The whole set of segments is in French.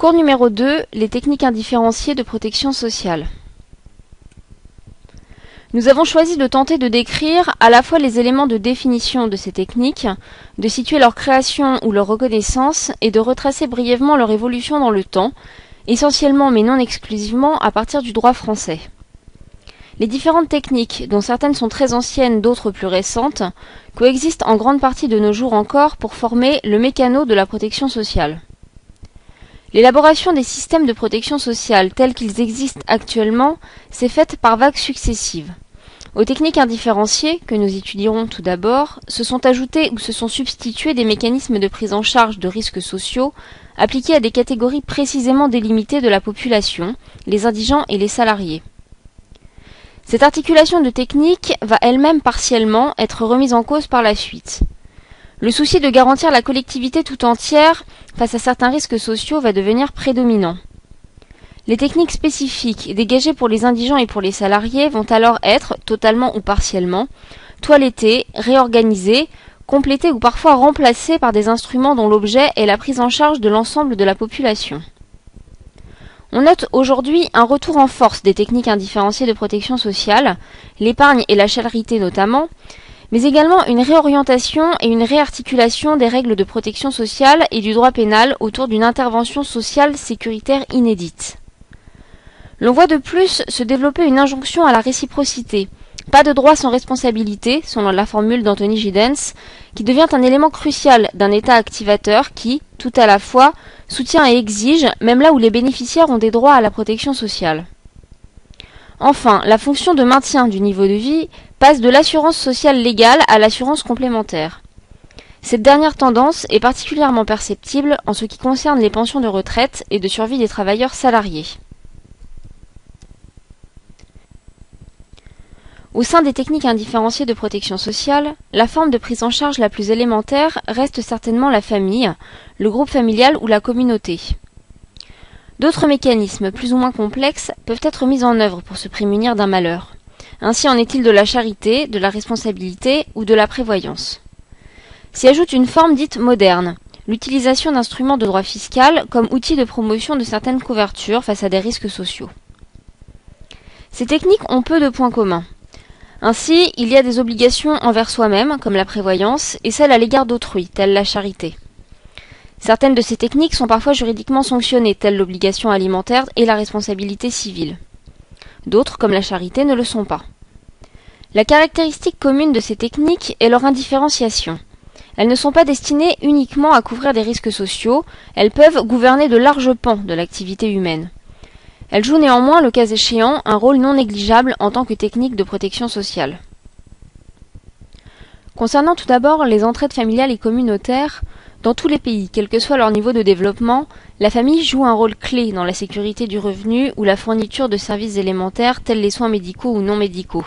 Cours numéro 2 Les techniques indifférenciées de protection sociale. Nous avons choisi de tenter de décrire à la fois les éléments de définition de ces techniques, de situer leur création ou leur reconnaissance et de retracer brièvement leur évolution dans le temps, essentiellement mais non exclusivement à partir du droit français. Les différentes techniques, dont certaines sont très anciennes, d'autres plus récentes, coexistent en grande partie de nos jours encore pour former le mécano de la protection sociale. L'élaboration des systèmes de protection sociale tels qu'ils existent actuellement s'est faite par vagues successives. Aux techniques indifférenciées, que nous étudierons tout d'abord, se sont ajoutés ou se sont substitués des mécanismes de prise en charge de risques sociaux appliqués à des catégories précisément délimitées de la population, les indigents et les salariés. Cette articulation de techniques va elle-même partiellement être remise en cause par la suite. Le souci de garantir la collectivité tout entière face à certains risques sociaux va devenir prédominant. Les techniques spécifiques dégagées pour les indigents et pour les salariés vont alors être, totalement ou partiellement, toilettées, réorganisées, complétées ou parfois remplacées par des instruments dont l'objet est la prise en charge de l'ensemble de la population. On note aujourd'hui un retour en force des techniques indifférenciées de protection sociale, l'épargne et la charité notamment, mais également une réorientation et une réarticulation des règles de protection sociale et du droit pénal autour d'une intervention sociale sécuritaire inédite. L'on voit de plus se développer une injonction à la réciprocité, pas de droit sans responsabilité, selon la formule d'Anthony Giddens, qui devient un élément crucial d'un État activateur qui, tout à la fois, soutient et exige, même là où les bénéficiaires ont des droits à la protection sociale. Enfin, la fonction de maintien du niveau de vie passe de l'assurance sociale légale à l'assurance complémentaire. Cette dernière tendance est particulièrement perceptible en ce qui concerne les pensions de retraite et de survie des travailleurs salariés. Au sein des techniques indifférenciées de protection sociale, la forme de prise en charge la plus élémentaire reste certainement la famille, le groupe familial ou la communauté. D'autres mécanismes plus ou moins complexes peuvent être mis en œuvre pour se prémunir d'un malheur. Ainsi en est-il de la charité, de la responsabilité ou de la prévoyance. S'y ajoute une forme dite moderne, l'utilisation d'instruments de droit fiscal comme outil de promotion de certaines couvertures face à des risques sociaux. Ces techniques ont peu de points communs. Ainsi, il y a des obligations envers soi-même, comme la prévoyance, et celles à l'égard d'autrui, telle la charité. Certaines de ces techniques sont parfois juridiquement sanctionnées, telles l'obligation alimentaire et la responsabilité civile. D'autres, comme la charité, ne le sont pas. La caractéristique commune de ces techniques est leur indifférenciation. Elles ne sont pas destinées uniquement à couvrir des risques sociaux, elles peuvent gouverner de larges pans de l'activité humaine. Elle joue néanmoins, le cas échéant, un rôle non négligeable en tant que technique de protection sociale. Concernant tout d'abord les entraides familiales et communautaires, dans tous les pays, quel que soit leur niveau de développement, la famille joue un rôle clé dans la sécurité du revenu ou la fourniture de services élémentaires tels les soins médicaux ou non médicaux.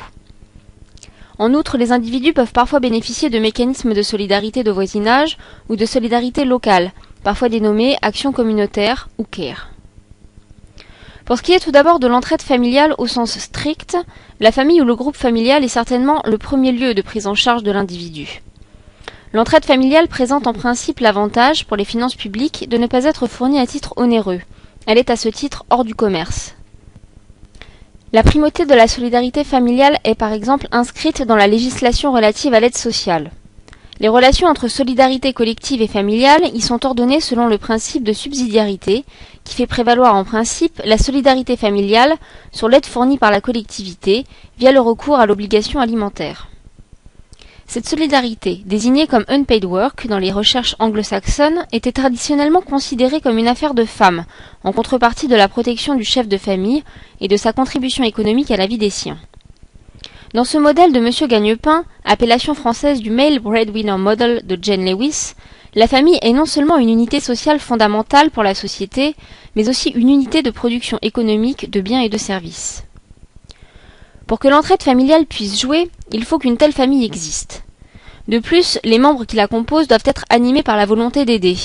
En outre, les individus peuvent parfois bénéficier de mécanismes de solidarité de voisinage ou de solidarité locale, parfois dénommés actions communautaires ou CARE. Pour ce qui est tout d'abord de l'entraide familiale au sens strict, la famille ou le groupe familial est certainement le premier lieu de prise en charge de l'individu. L'entraide familiale présente en principe l'avantage, pour les finances publiques, de ne pas être fournie à titre onéreux. Elle est à ce titre hors du commerce. La primauté de la solidarité familiale est par exemple inscrite dans la législation relative à l'aide sociale. Les relations entre solidarité collective et familiale y sont ordonnées selon le principe de subsidiarité, qui fait prévaloir en principe la solidarité familiale sur l'aide fournie par la collectivité via le recours à l'obligation alimentaire. Cette solidarité, désignée comme unpaid work dans les recherches anglo-saxonnes, était traditionnellement considérée comme une affaire de femmes, en contrepartie de la protection du chef de famille et de sa contribution économique à la vie des siens. Dans ce modèle de Monsieur Gagnepin, appellation française du Male Breadwinner Model de Jane Lewis, la famille est non seulement une unité sociale fondamentale pour la société, mais aussi une unité de production économique de biens et de services. Pour que l'entraide familiale puisse jouer, il faut qu'une telle famille existe. De plus, les membres qui la composent doivent être animés par la volonté d'aider.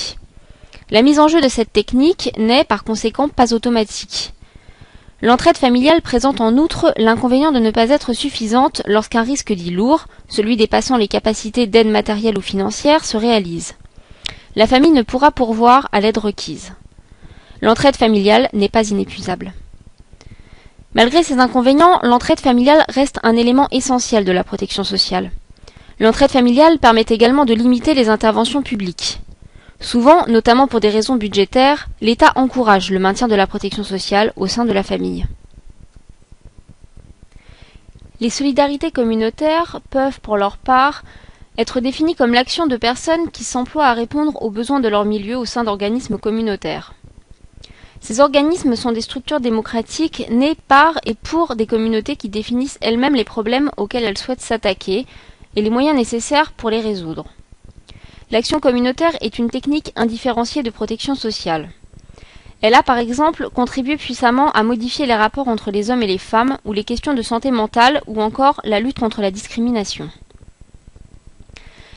La mise en jeu de cette technique n'est par conséquent pas automatique. L'entraide familiale présente en outre l'inconvénient de ne pas être suffisante lorsqu'un risque dit lourd, celui dépassant les capacités d'aide matérielle ou financière, se réalise. La famille ne pourra pourvoir à l'aide requise. L'entraide familiale n'est pas inépuisable. Malgré ces inconvénients, l'entraide familiale reste un élément essentiel de la protection sociale. L'entraide familiale permet également de limiter les interventions publiques. Souvent, notamment pour des raisons budgétaires, l'État encourage le maintien de la protection sociale au sein de la famille. Les solidarités communautaires peuvent, pour leur part, être définies comme l'action de personnes qui s'emploient à répondre aux besoins de leur milieu au sein d'organismes communautaires. Ces organismes sont des structures démocratiques nées par et pour des communautés qui définissent elles-mêmes les problèmes auxquels elles souhaitent s'attaquer et les moyens nécessaires pour les résoudre. L'action communautaire est une technique indifférenciée de protection sociale. Elle a par exemple contribué puissamment à modifier les rapports entre les hommes et les femmes, ou les questions de santé mentale, ou encore la lutte contre la discrimination.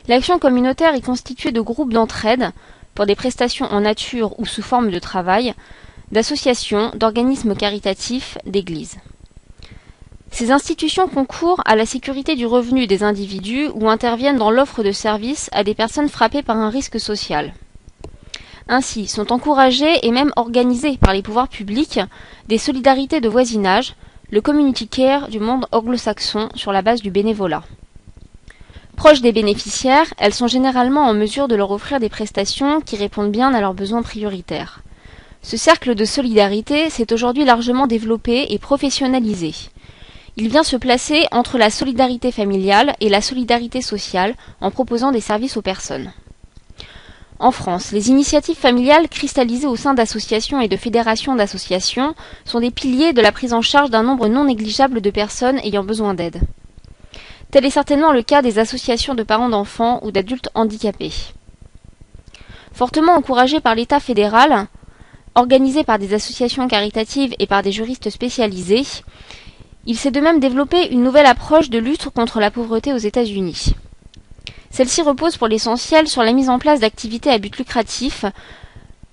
L'action communautaire est constituée de groupes d'entraide, pour des prestations en nature ou sous forme de travail, d'associations, d'organismes caritatifs, d'églises. Ces institutions concourent à la sécurité du revenu des individus ou interviennent dans l'offre de services à des personnes frappées par un risque social. Ainsi, sont encouragées et même organisées par les pouvoirs publics des solidarités de voisinage, le community care du monde anglo-saxon sur la base du bénévolat. Proches des bénéficiaires, elles sont généralement en mesure de leur offrir des prestations qui répondent bien à leurs besoins prioritaires. Ce cercle de solidarité s'est aujourd'hui largement développé et professionnalisé. Il vient se placer entre la solidarité familiale et la solidarité sociale en proposant des services aux personnes. En France, les initiatives familiales cristallisées au sein d'associations et de fédérations d'associations sont des piliers de la prise en charge d'un nombre non négligeable de personnes ayant besoin d'aide. Tel est certainement le cas des associations de parents d'enfants ou d'adultes handicapés. Fortement encouragées par l'État fédéral, organisées par des associations caritatives et par des juristes spécialisés, il s'est de même développé une nouvelle approche de lutte contre la pauvreté aux États-Unis. Celle-ci repose pour l'essentiel sur la mise en place d'activités à but lucratif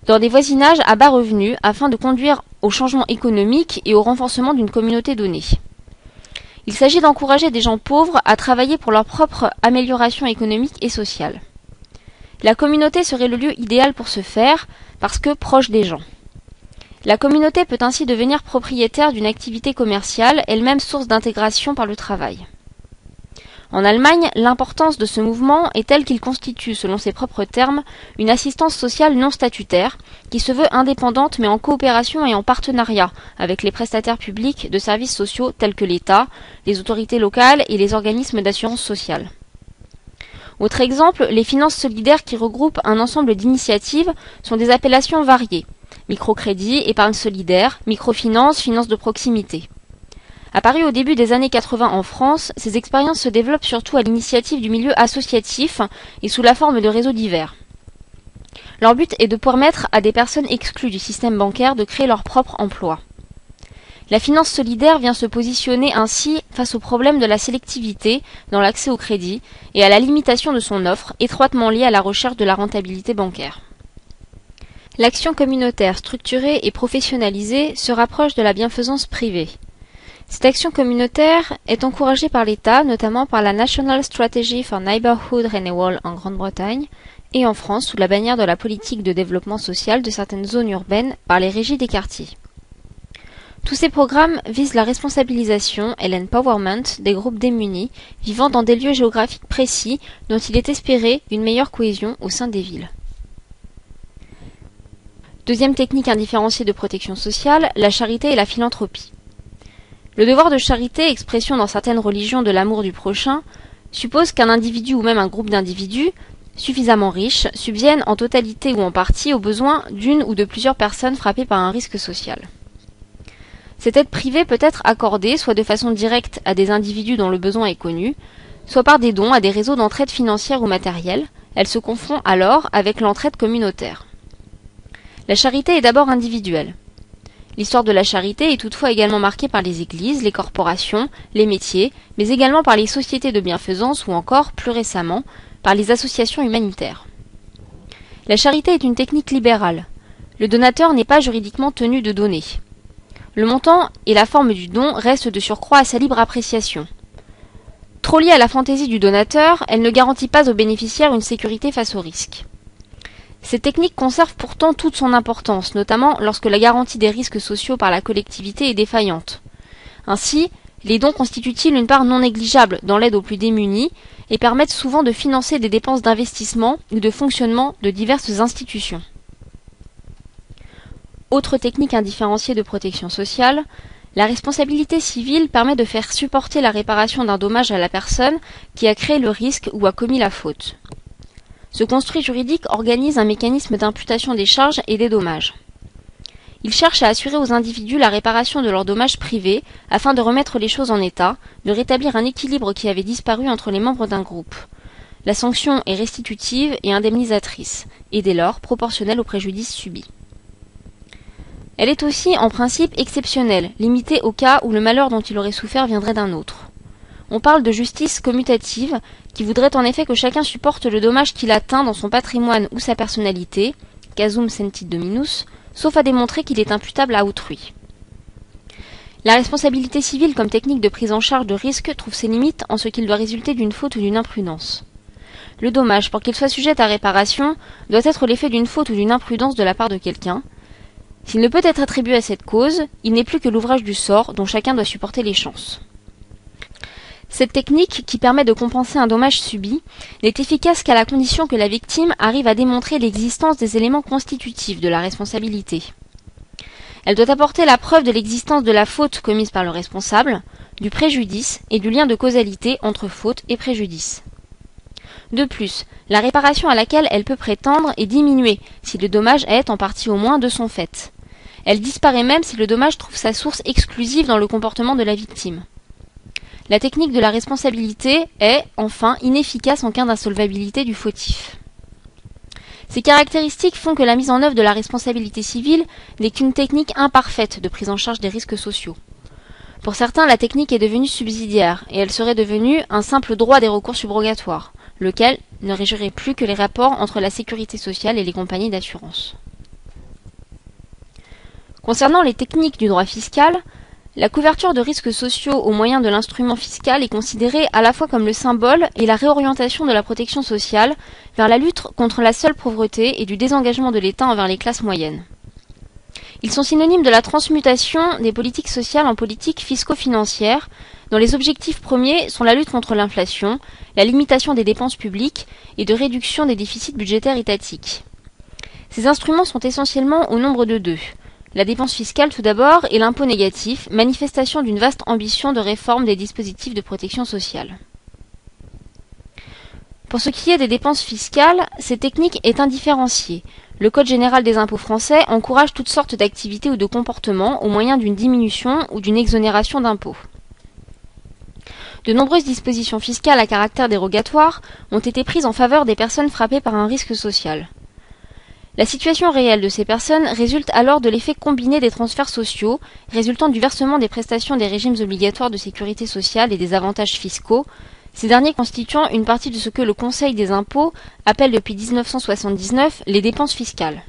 dans des voisinages à bas revenus afin de conduire au changement économique et au renforcement d'une communauté donnée. Il s'agit d'encourager des gens pauvres à travailler pour leur propre amélioration économique et sociale. La communauté serait le lieu idéal pour ce faire parce que proche des gens. La communauté peut ainsi devenir propriétaire d'une activité commerciale, elle-même source d'intégration par le travail. En Allemagne, l'importance de ce mouvement est telle qu'il constitue, selon ses propres termes, une assistance sociale non statutaire, qui se veut indépendante mais en coopération et en partenariat avec les prestataires publics de services sociaux tels que l'État, les autorités locales et les organismes d'assurance sociale. Autre exemple, les finances solidaires qui regroupent un ensemble d'initiatives sont des appellations variées microcrédit, épargne solidaire, microfinance, finance de proximité. Apparu au début des années 80 en France, ces expériences se développent surtout à l'initiative du milieu associatif et sous la forme de réseaux divers. Leur but est de permettre à des personnes exclues du système bancaire de créer leur propre emploi. La finance solidaire vient se positionner ainsi face au problème de la sélectivité dans l'accès au crédit et à la limitation de son offre, étroitement liée à la recherche de la rentabilité bancaire. L'action communautaire structurée et professionnalisée se rapproche de la bienfaisance privée. Cette action communautaire est encouragée par l'État, notamment par la National Strategy for Neighborhood Renewal en Grande-Bretagne et en France sous la bannière de la politique de développement social de certaines zones urbaines par les régies des quartiers. Tous ces programmes visent la responsabilisation et l'empowerment des groupes démunis vivant dans des lieux géographiques précis dont il est espéré une meilleure cohésion au sein des villes. Deuxième technique indifférenciée de protection sociale, la charité et la philanthropie. Le devoir de charité, expression dans certaines religions de l'amour du prochain, suppose qu'un individu ou même un groupe d'individus, suffisamment riches, subviennent en totalité ou en partie aux besoins d'une ou de plusieurs personnes frappées par un risque social. Cette aide privée peut être accordée soit de façon directe à des individus dont le besoin est connu, soit par des dons à des réseaux d'entraide financière ou matérielle, elle se confond alors avec l'entraide communautaire. La charité est d'abord individuelle. L'histoire de la charité est toutefois également marquée par les églises, les corporations, les métiers, mais également par les sociétés de bienfaisance ou encore, plus récemment, par les associations humanitaires. La charité est une technique libérale. Le donateur n'est pas juridiquement tenu de donner. Le montant et la forme du don restent de surcroît à sa libre appréciation. Trop liée à la fantaisie du donateur, elle ne garantit pas aux bénéficiaires une sécurité face au risque. Cette technique conserve pourtant toute son importance, notamment lorsque la garantie des risques sociaux par la collectivité est défaillante. Ainsi, les dons constituent-ils une part non négligeable dans l'aide aux plus démunis et permettent souvent de financer des dépenses d'investissement ou de fonctionnement de diverses institutions. Autre technique indifférenciée de protection sociale, la responsabilité civile permet de faire supporter la réparation d'un dommage à la personne qui a créé le risque ou a commis la faute. Ce construit juridique organise un mécanisme d'imputation des charges et des dommages. Il cherche à assurer aux individus la réparation de leurs dommages privés afin de remettre les choses en état, de rétablir un équilibre qui avait disparu entre les membres d'un groupe. La sanction est restitutive et indemnisatrice, et dès lors proportionnelle au préjudice subi. Elle est aussi en principe exceptionnelle, limitée au cas où le malheur dont il aurait souffert viendrait d'un autre. On parle de justice commutative, qui voudrait en effet que chacun supporte le dommage qu'il atteint dans son patrimoine ou sa personnalité, casum sentit dominus, sauf à démontrer qu'il est imputable à autrui. La responsabilité civile comme technique de prise en charge de risque trouve ses limites en ce qu'il doit résulter d'une faute ou d'une imprudence. Le dommage, pour qu'il soit sujet à réparation, doit être l'effet d'une faute ou d'une imprudence de la part de quelqu'un. S'il ne peut être attribué à cette cause, il n'est plus que l'ouvrage du sort dont chacun doit supporter les chances. Cette technique, qui permet de compenser un dommage subi, n'est efficace qu'à la condition que la victime arrive à démontrer l'existence des éléments constitutifs de la responsabilité. Elle doit apporter la preuve de l'existence de la faute commise par le responsable, du préjudice et du lien de causalité entre faute et préjudice. De plus, la réparation à laquelle elle peut prétendre est diminuée si le dommage est en partie au moins de son fait. Elle disparaît même si le dommage trouve sa source exclusive dans le comportement de la victime. La technique de la responsabilité est, enfin, inefficace en cas d'insolvabilité du fautif. Ces caractéristiques font que la mise en œuvre de la responsabilité civile n'est qu'une technique imparfaite de prise en charge des risques sociaux. Pour certains, la technique est devenue subsidiaire, et elle serait devenue un simple droit des recours subrogatoires, lequel ne régirait plus que les rapports entre la sécurité sociale et les compagnies d'assurance. Concernant les techniques du droit fiscal, la couverture de risques sociaux au moyen de l'instrument fiscal est considérée à la fois comme le symbole et la réorientation de la protection sociale vers la lutte contre la seule pauvreté et du désengagement de l'État envers les classes moyennes. Ils sont synonymes de la transmutation des politiques sociales en politiques fisco-financières, dont les objectifs premiers sont la lutte contre l'inflation, la limitation des dépenses publiques et de réduction des déficits budgétaires étatiques. Ces instruments sont essentiellement au nombre de deux. La dépense fiscale tout d'abord et l'impôt négatif, manifestation d'une vaste ambition de réforme des dispositifs de protection sociale. Pour ce qui est des dépenses fiscales, cette technique est indifférenciée. Le Code général des impôts français encourage toutes sortes d'activités ou de comportements au moyen d'une diminution ou d'une exonération d'impôts. De nombreuses dispositions fiscales à caractère dérogatoire ont été prises en faveur des personnes frappées par un risque social. La situation réelle de ces personnes résulte alors de l'effet combiné des transferts sociaux, résultant du versement des prestations des régimes obligatoires de sécurité sociale et des avantages fiscaux, ces derniers constituant une partie de ce que le Conseil des impôts appelle depuis 1979 les dépenses fiscales.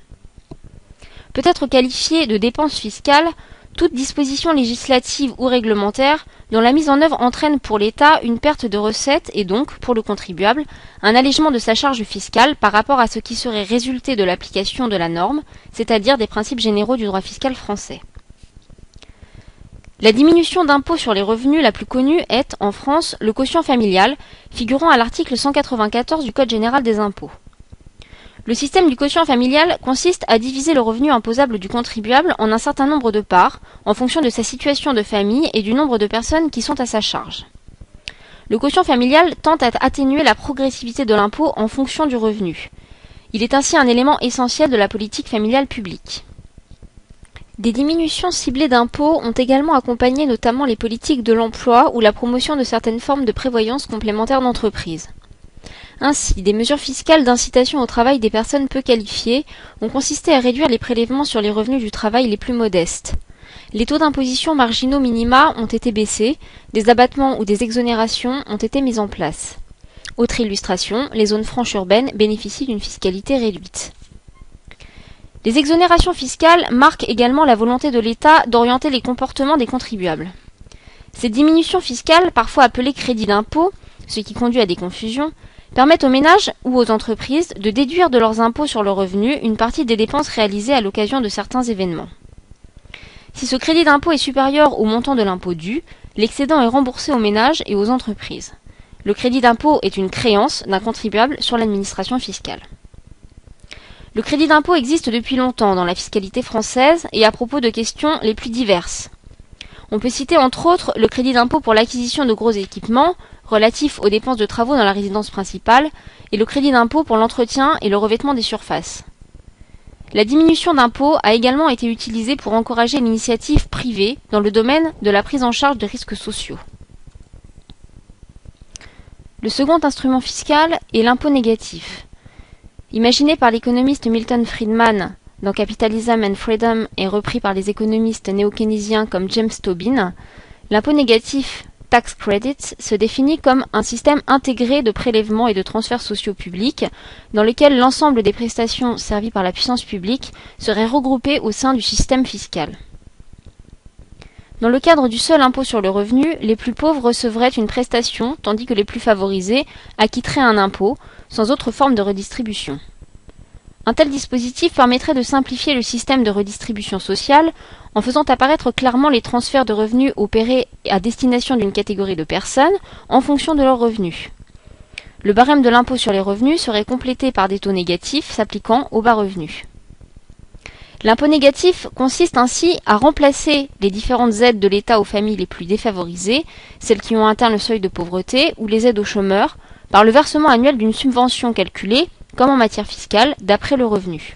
Peut être qualifiée de dépenses fiscales toute disposition législative ou réglementaire dont la mise en œuvre entraîne pour l'État une perte de recettes et donc, pour le contribuable, un allègement de sa charge fiscale par rapport à ce qui serait résulté de l'application de la norme, c'est-à-dire des principes généraux du droit fiscal français. La diminution d'impôt sur les revenus la plus connue est, en France, le quotient familial, figurant à l'article 194 du Code général des impôts. Le système du quotient familial consiste à diviser le revenu imposable du contribuable en un certain nombre de parts, en fonction de sa situation de famille et du nombre de personnes qui sont à sa charge. Le quotient familial tente à atténuer la progressivité de l'impôt en fonction du revenu. Il est ainsi un élément essentiel de la politique familiale publique. Des diminutions ciblées d'impôts ont également accompagné notamment les politiques de l'emploi ou la promotion de certaines formes de prévoyance complémentaire d'entreprise. Ainsi, des mesures fiscales d'incitation au travail des personnes peu qualifiées ont consisté à réduire les prélèvements sur les revenus du travail les plus modestes. Les taux d'imposition marginaux minima ont été baissés, des abattements ou des exonérations ont été mis en place. Autre illustration, les zones franches urbaines bénéficient d'une fiscalité réduite. Les exonérations fiscales marquent également la volonté de l'État d'orienter les comportements des contribuables. Ces diminutions fiscales, parfois appelées crédits d'impôt, ce qui conduit à des confusions, permettent aux ménages ou aux entreprises de déduire de leurs impôts sur le revenu une partie des dépenses réalisées à l'occasion de certains événements. Si ce crédit d'impôt est supérieur au montant de l'impôt dû, l'excédent est remboursé aux ménages et aux entreprises. Le crédit d'impôt est une créance d'un contribuable sur l'administration fiscale. Le crédit d'impôt existe depuis longtemps dans la fiscalité française et à propos de questions les plus diverses. On peut citer entre autres le crédit d'impôt pour l'acquisition de gros équipements, relatifs aux dépenses de travaux dans la résidence principale, et le crédit d'impôt pour l'entretien et le revêtement des surfaces. La diminution d'impôts a également été utilisée pour encourager l'initiative privée dans le domaine de la prise en charge de risques sociaux. Le second instrument fiscal est l'impôt négatif. Imaginé par l'économiste Milton Friedman dans Capitalism and Freedom et repris par les économistes néo-keynésiens comme James Tobin, l'impôt négatif tax credits se définit comme un système intégré de prélèvements et de transferts sociaux publics dans lequel l'ensemble des prestations servies par la puissance publique seraient regroupées au sein du système fiscal. Dans le cadre du seul impôt sur le revenu, les plus pauvres recevraient une prestation, tandis que les plus favorisés acquitteraient un impôt, sans autre forme de redistribution. Un tel dispositif permettrait de simplifier le système de redistribution sociale en faisant apparaître clairement les transferts de revenus opérés à destination d'une catégorie de personnes en fonction de leurs revenus. Le barème de l'impôt sur les revenus serait complété par des taux négatifs s'appliquant aux bas revenus. L'impôt négatif consiste ainsi à remplacer les différentes aides de l'État aux familles les plus défavorisées, celles qui ont atteint le seuil de pauvreté, ou les aides aux chômeurs, par le versement annuel d'une subvention calculée, comme en matière fiscale, d'après le revenu.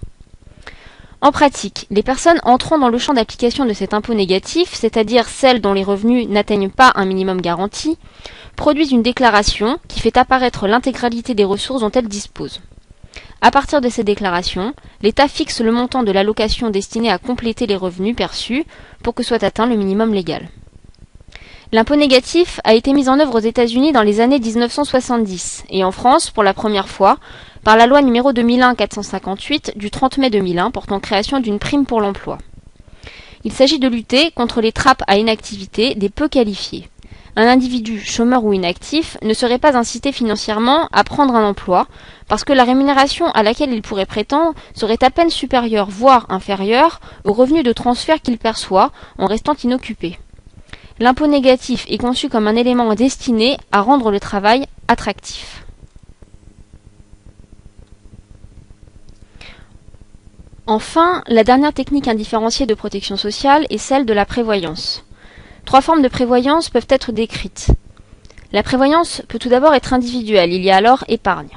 En pratique, les personnes entrant dans le champ d'application de cet impôt négatif, c'est-à-dire celles dont les revenus n'atteignent pas un minimum garanti, produisent une déclaration qui fait apparaître l'intégralité des ressources dont elles disposent. À partir de ces déclarations, l'État fixe le montant de l'allocation destinée à compléter les revenus perçus pour que soit atteint le minimum légal. L'impôt négatif a été mis en œuvre aux États-Unis dans les années 1970 et en France pour la première fois par la loi numéro 2001-458 du 30 mai 2001 portant création d'une prime pour l'emploi. Il s'agit de lutter contre les trappes à inactivité des peu qualifiés un individu chômeur ou inactif ne serait pas incité financièrement à prendre un emploi parce que la rémunération à laquelle il pourrait prétendre serait à peine supérieure, voire inférieure, au revenu de transfert qu'il perçoit en restant inoccupé. L'impôt négatif est conçu comme un élément destiné à rendre le travail attractif. Enfin, la dernière technique indifférenciée de protection sociale est celle de la prévoyance. Trois formes de prévoyance peuvent être décrites. La prévoyance peut tout d'abord être individuelle, il y a alors épargne.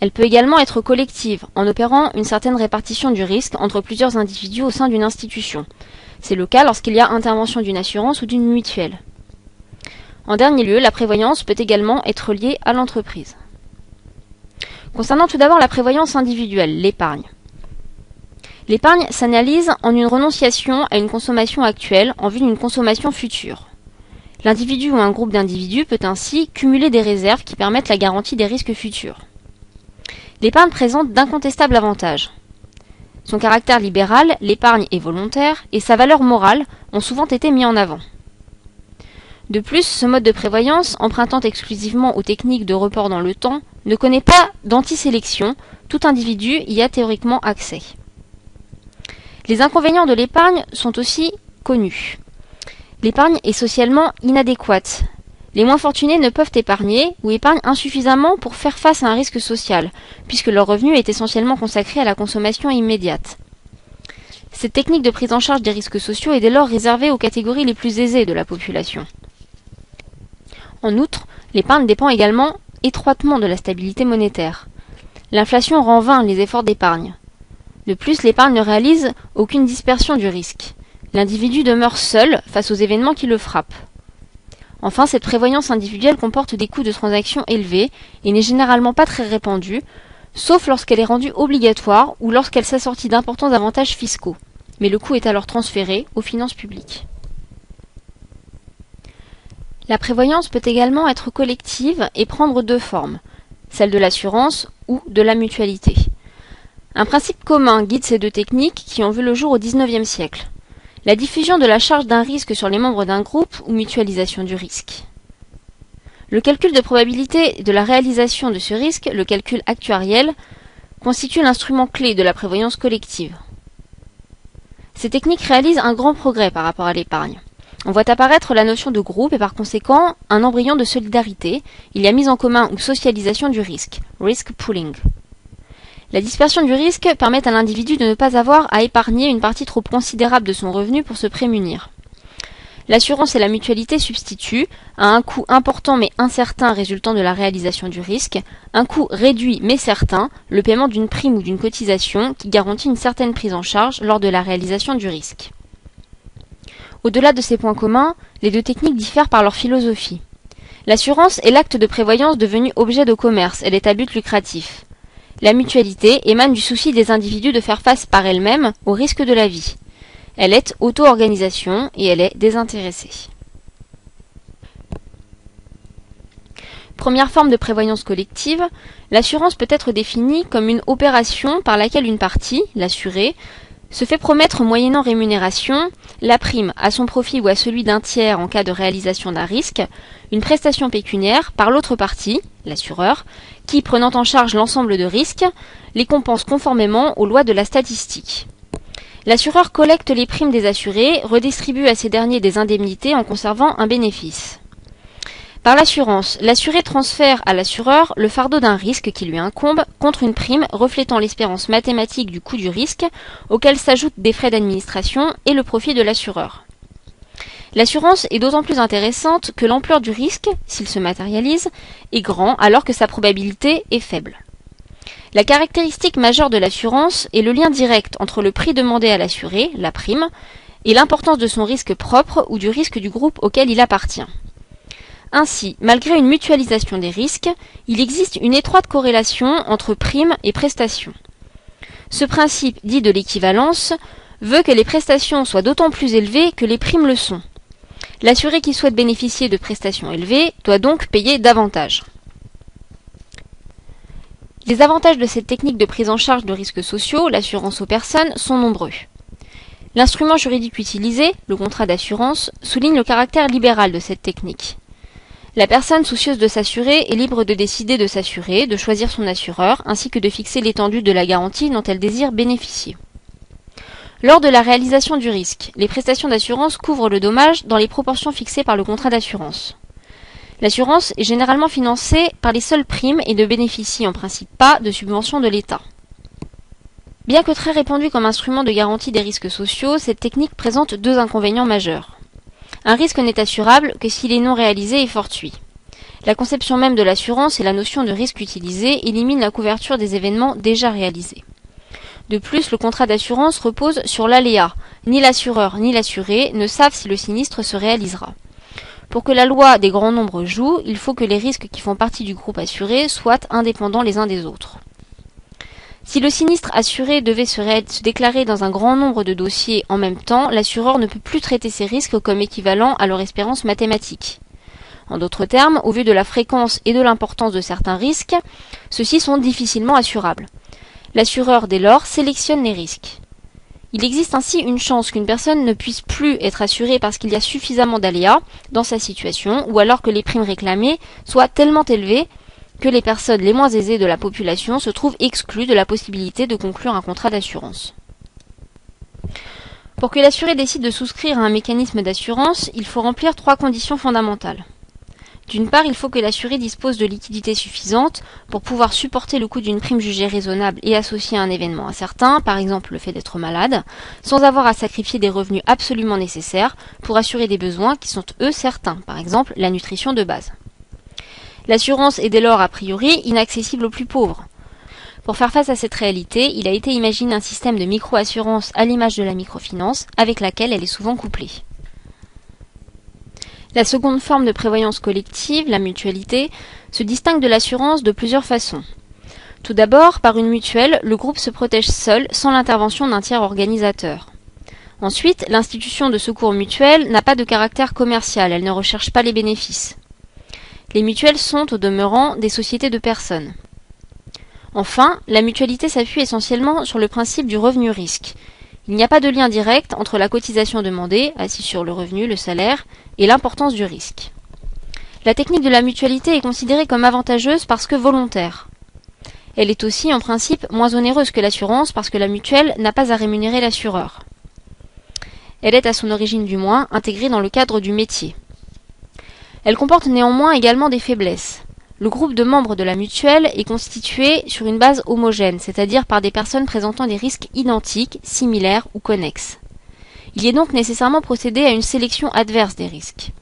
Elle peut également être collective, en opérant une certaine répartition du risque entre plusieurs individus au sein d'une institution. C'est le cas lorsqu'il y a intervention d'une assurance ou d'une mutuelle. En dernier lieu, la prévoyance peut également être liée à l'entreprise. Concernant tout d'abord la prévoyance individuelle, l'épargne. L'épargne s'analyse en une renonciation à une consommation actuelle en vue d'une consommation future. L'individu ou un groupe d'individus peut ainsi cumuler des réserves qui permettent la garantie des risques futurs. L'épargne présente d'incontestables avantages. Son caractère libéral, l'épargne est volontaire, et sa valeur morale ont souvent été mis en avant. De plus, ce mode de prévoyance, empruntant exclusivement aux techniques de report dans le temps, ne connaît pas d'antisélection, tout individu y a théoriquement accès. Les inconvénients de l'épargne sont aussi connus. L'épargne est socialement inadéquate. Les moins fortunés ne peuvent épargner ou épargnent insuffisamment pour faire face à un risque social, puisque leur revenu est essentiellement consacré à la consommation immédiate. Cette technique de prise en charge des risques sociaux est dès lors réservée aux catégories les plus aisées de la population. En outre, l'épargne dépend également étroitement de la stabilité monétaire. L'inflation rend vain les efforts d'épargne. De plus, l'épargne ne réalise aucune dispersion du risque. L'individu demeure seul face aux événements qui le frappent. Enfin, cette prévoyance individuelle comporte des coûts de transaction élevés et n'est généralement pas très répandue, sauf lorsqu'elle est rendue obligatoire ou lorsqu'elle s'assortit d'importants avantages fiscaux. Mais le coût est alors transféré aux finances publiques. La prévoyance peut également être collective et prendre deux formes, celle de l'assurance ou de la mutualité. Un principe commun guide ces deux techniques qui ont vu le jour au XIXe siècle. La diffusion de la charge d'un risque sur les membres d'un groupe ou mutualisation du risque. Le calcul de probabilité de la réalisation de ce risque, le calcul actuariel, constitue l'instrument clé de la prévoyance collective. Ces techniques réalisent un grand progrès par rapport à l'épargne. On voit apparaître la notion de groupe et par conséquent un embryon de solidarité. Il y a mise en commun ou socialisation du risque, risk pooling. La dispersion du risque permet à l'individu de ne pas avoir à épargner une partie trop considérable de son revenu pour se prémunir. L'assurance et la mutualité substituent, à un coût important mais incertain résultant de la réalisation du risque, un coût réduit mais certain, le paiement d'une prime ou d'une cotisation qui garantit une certaine prise en charge lors de la réalisation du risque. Au-delà de ces points communs, les deux techniques diffèrent par leur philosophie. L'assurance est l'acte de prévoyance devenu objet de commerce, elle est à but lucratif. La mutualité émane du souci des individus de faire face par elles-mêmes aux risques de la vie. Elle est auto-organisation et elle est désintéressée. Première forme de prévoyance collective, l'assurance peut être définie comme une opération par laquelle une partie, l'assuré, se fait promettre moyennant rémunération la prime à son profit ou à celui d'un tiers en cas de réalisation d'un risque, une prestation pécuniaire par l'autre partie, l'assureur, qui, prenant en charge l'ensemble de risques, les compense conformément aux lois de la statistique. L'assureur collecte les primes des assurés, redistribue à ces derniers des indemnités en conservant un bénéfice. Par l'assurance, l'assuré transfère à l'assureur le fardeau d'un risque qui lui incombe contre une prime reflétant l'espérance mathématique du coût du risque, auquel s'ajoutent des frais d'administration et le profit de l'assureur. L'assurance est d'autant plus intéressante que l'ampleur du risque, s'il se matérialise, est grand alors que sa probabilité est faible. La caractéristique majeure de l'assurance est le lien direct entre le prix demandé à l'assuré, la prime, et l'importance de son risque propre ou du risque du groupe auquel il appartient. Ainsi, malgré une mutualisation des risques, il existe une étroite corrélation entre prime et prestations. Ce principe dit de l'équivalence veut que les prestations soient d'autant plus élevées que les primes le sont. L'assuré qui souhaite bénéficier de prestations élevées doit donc payer davantage. Les avantages de cette technique de prise en charge de risques sociaux, l'assurance aux personnes, sont nombreux. L'instrument juridique utilisé, le contrat d'assurance, souligne le caractère libéral de cette technique. La personne soucieuse de s'assurer est libre de décider de s'assurer, de choisir son assureur, ainsi que de fixer l'étendue de la garantie dont elle désire bénéficier. Lors de la réalisation du risque, les prestations d'assurance couvrent le dommage dans les proportions fixées par le contrat d'assurance. L'assurance est généralement financée par les seules primes et ne bénéficie en principe pas de subventions de l'État. Bien que très répandue comme instrument de garantie des risques sociaux, cette technique présente deux inconvénients majeurs. Un risque n'est assurable que s'il est non réalisé et fortuit. La conception même de l'assurance et la notion de risque utilisé éliminent la couverture des événements déjà réalisés. De plus, le contrat d'assurance repose sur l'aléa. Ni l'assureur ni l'assuré ne savent si le sinistre se réalisera. Pour que la loi des grands nombres joue, il faut que les risques qui font partie du groupe assuré soient indépendants les uns des autres. Si le sinistre assuré devait se, déclarer dans un grand nombre de dossiers en même temps, l'assureur ne peut plus traiter ces risques comme équivalents à leur espérance mathématique. En d'autres termes, au vu de la fréquence et de l'importance de certains risques, ceux-ci sont difficilement assurables. L'assureur, dès lors, sélectionne les risques. Il existe ainsi une chance qu'une personne ne puisse plus être assurée parce qu'il y a suffisamment d'aléas dans sa situation, ou alors que les primes réclamées soient tellement élevées que les personnes les moins aisées de la population se trouvent exclues de la possibilité de conclure un contrat d'assurance. Pour que l'assuré décide de souscrire à un mécanisme d'assurance, il faut remplir trois conditions fondamentales. D'une part, il faut que l'assuré dispose de liquidités suffisantes pour pouvoir supporter le coût d'une prime jugée raisonnable et associée à un événement incertain, par exemple le fait d'être malade, sans avoir à sacrifier des revenus absolument nécessaires pour assurer des besoins qui sont eux certains, par exemple la nutrition de base. L'assurance est dès lors a priori inaccessible aux plus pauvres. Pour faire face à cette réalité, il a été imaginé un système de micro-assurance à l'image de la microfinance, avec laquelle elle est souvent couplée. La seconde forme de prévoyance collective, la mutualité, se distingue de l'assurance de plusieurs façons. Tout d'abord, par une mutuelle, le groupe se protège seul sans l'intervention d'un tiers organisateur. Ensuite, l'institution de secours mutuel n'a pas de caractère commercial, elle ne recherche pas les bénéfices. Les mutuelles sont, au demeurant, des sociétés de personnes. Enfin, la mutualité s'appuie essentiellement sur le principe du revenu-risque. Il n'y a pas de lien direct entre la cotisation demandée, assise sur le revenu, le salaire, et l'importance du risque. La technique de la mutualité est considérée comme avantageuse parce que volontaire. Elle est aussi, en principe, moins onéreuse que l'assurance parce que la mutuelle n'a pas à rémunérer l'assureur. Elle est, à son origine du moins, intégrée dans le cadre du métier. Elle comporte néanmoins également des faiblesses. Le groupe de membres de la mutuelle est constitué sur une base homogène, c'est-à-dire par des personnes présentant des risques identiques, similaires ou connexes. Il est donc nécessairement procédé à une sélection adverse des risques.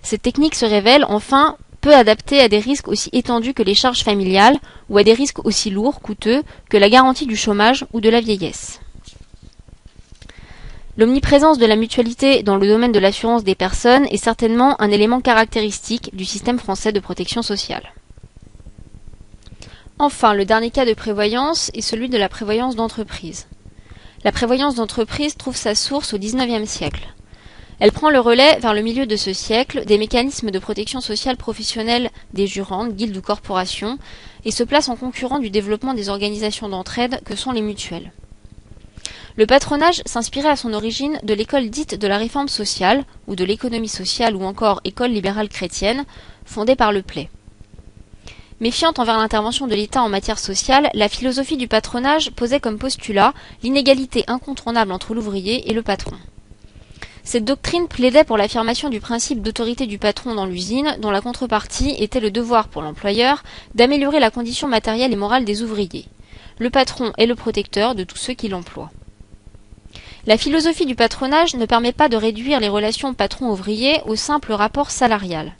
Cette technique se révèle enfin peu adaptée à des risques aussi étendus que les charges familiales ou à des risques aussi lourds, coûteux que la garantie du chômage ou de la vieillesse. L'omniprésence de la mutualité dans le domaine de l'assurance des personnes est certainement un élément caractéristique du système français de protection sociale. Enfin, le dernier cas de prévoyance est celui de la prévoyance d'entreprise. La prévoyance d'entreprise trouve sa source au XIXe siècle. Elle prend le relais vers le milieu de ce siècle des mécanismes de protection sociale professionnelle des jurantes, guildes ou corporations, et se place en concurrent du développement des organisations d'entraide que sont les mutuelles. Le patronage s'inspirait à son origine de l'école dite de la réforme sociale, ou de l'économie sociale, ou encore école libérale chrétienne, fondée par le Play. Méfiante envers l'intervention de l'État en matière sociale, la philosophie du patronage posait comme postulat l'inégalité incontournable entre l'ouvrier et le patron. Cette doctrine plaidait pour l'affirmation du principe d'autorité du patron dans l'usine, dont la contrepartie était le devoir pour l'employeur d'améliorer la condition matérielle et morale des ouvriers. Le patron est le protecteur de tous ceux qui l'emploient. La philosophie du patronage ne permet pas de réduire les relations patron-ouvrier au simple rapport salarial.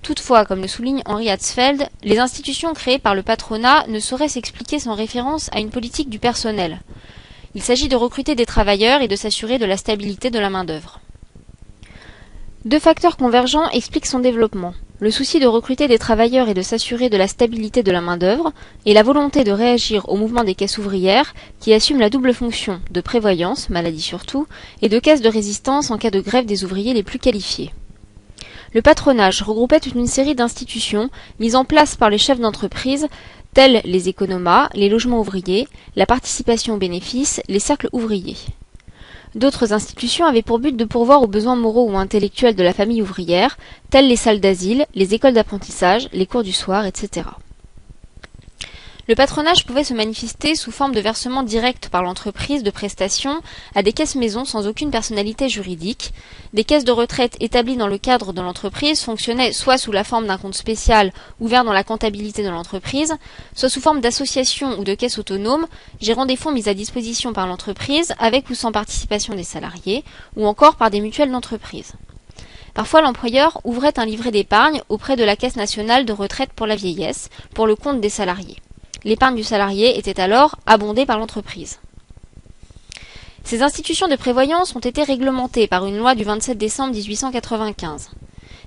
Toutefois, comme le souligne Henri Hatzfeld, les institutions créées par le patronat ne sauraient s'expliquer sans référence à une politique du personnel. Il s'agit de recruter des travailleurs et de s'assurer de la stabilité de la main-d'œuvre. Deux facteurs convergents expliquent son développement le souci de recruter des travailleurs et de s'assurer de la stabilité de la main-d'œuvre, et la volonté de réagir au mouvement des caisses ouvrières, qui assument la double fonction de prévoyance, maladie surtout, et de caisse de résistance en cas de grève des ouvriers les plus qualifiés. Le patronage regroupait toute une série d'institutions mises en place par les chefs d'entreprise, tels les économas, les logements ouvriers, la participation aux bénéfices, les cercles ouvriers. D'autres institutions avaient pour but de pourvoir aux besoins moraux ou intellectuels de la famille ouvrière, telles les salles d'asile, les écoles d'apprentissage, les cours du soir, etc. Le patronage pouvait se manifester sous forme de versement direct par l'entreprise de prestations à des caisses maisons sans aucune personnalité juridique. Des caisses de retraite établies dans le cadre de l'entreprise fonctionnaient soit sous la forme d'un compte spécial ouvert dans la comptabilité de l'entreprise, soit sous forme d'associations ou de caisses autonomes gérant des fonds mis à disposition par l'entreprise avec ou sans participation des salariés, ou encore par des mutuelles d'entreprise. Parfois, l'employeur ouvrait un livret d'épargne auprès de la Caisse nationale de retraite pour la vieillesse, pour le compte des salariés. L'épargne du salarié était alors abondée par l'entreprise. Ces institutions de prévoyance ont été réglementées par une loi du 27 décembre 1895.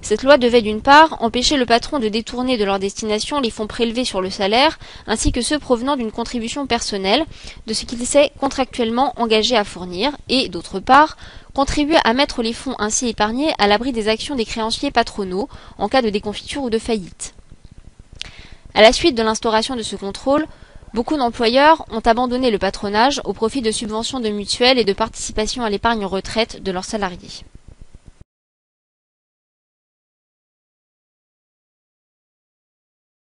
Cette loi devait d'une part empêcher le patron de détourner de leur destination les fonds prélevés sur le salaire, ainsi que ceux provenant d'une contribution personnelle, de ce qu'il s'est contractuellement engagé à fournir, et d'autre part contribuer à mettre les fonds ainsi épargnés à l'abri des actions des créanciers patronaux en cas de déconfiture ou de faillite. À la suite de l'instauration de ce contrôle, beaucoup d'employeurs ont abandonné le patronage au profit de subventions de mutuelles et de participation à l'épargne retraite de leurs salariés.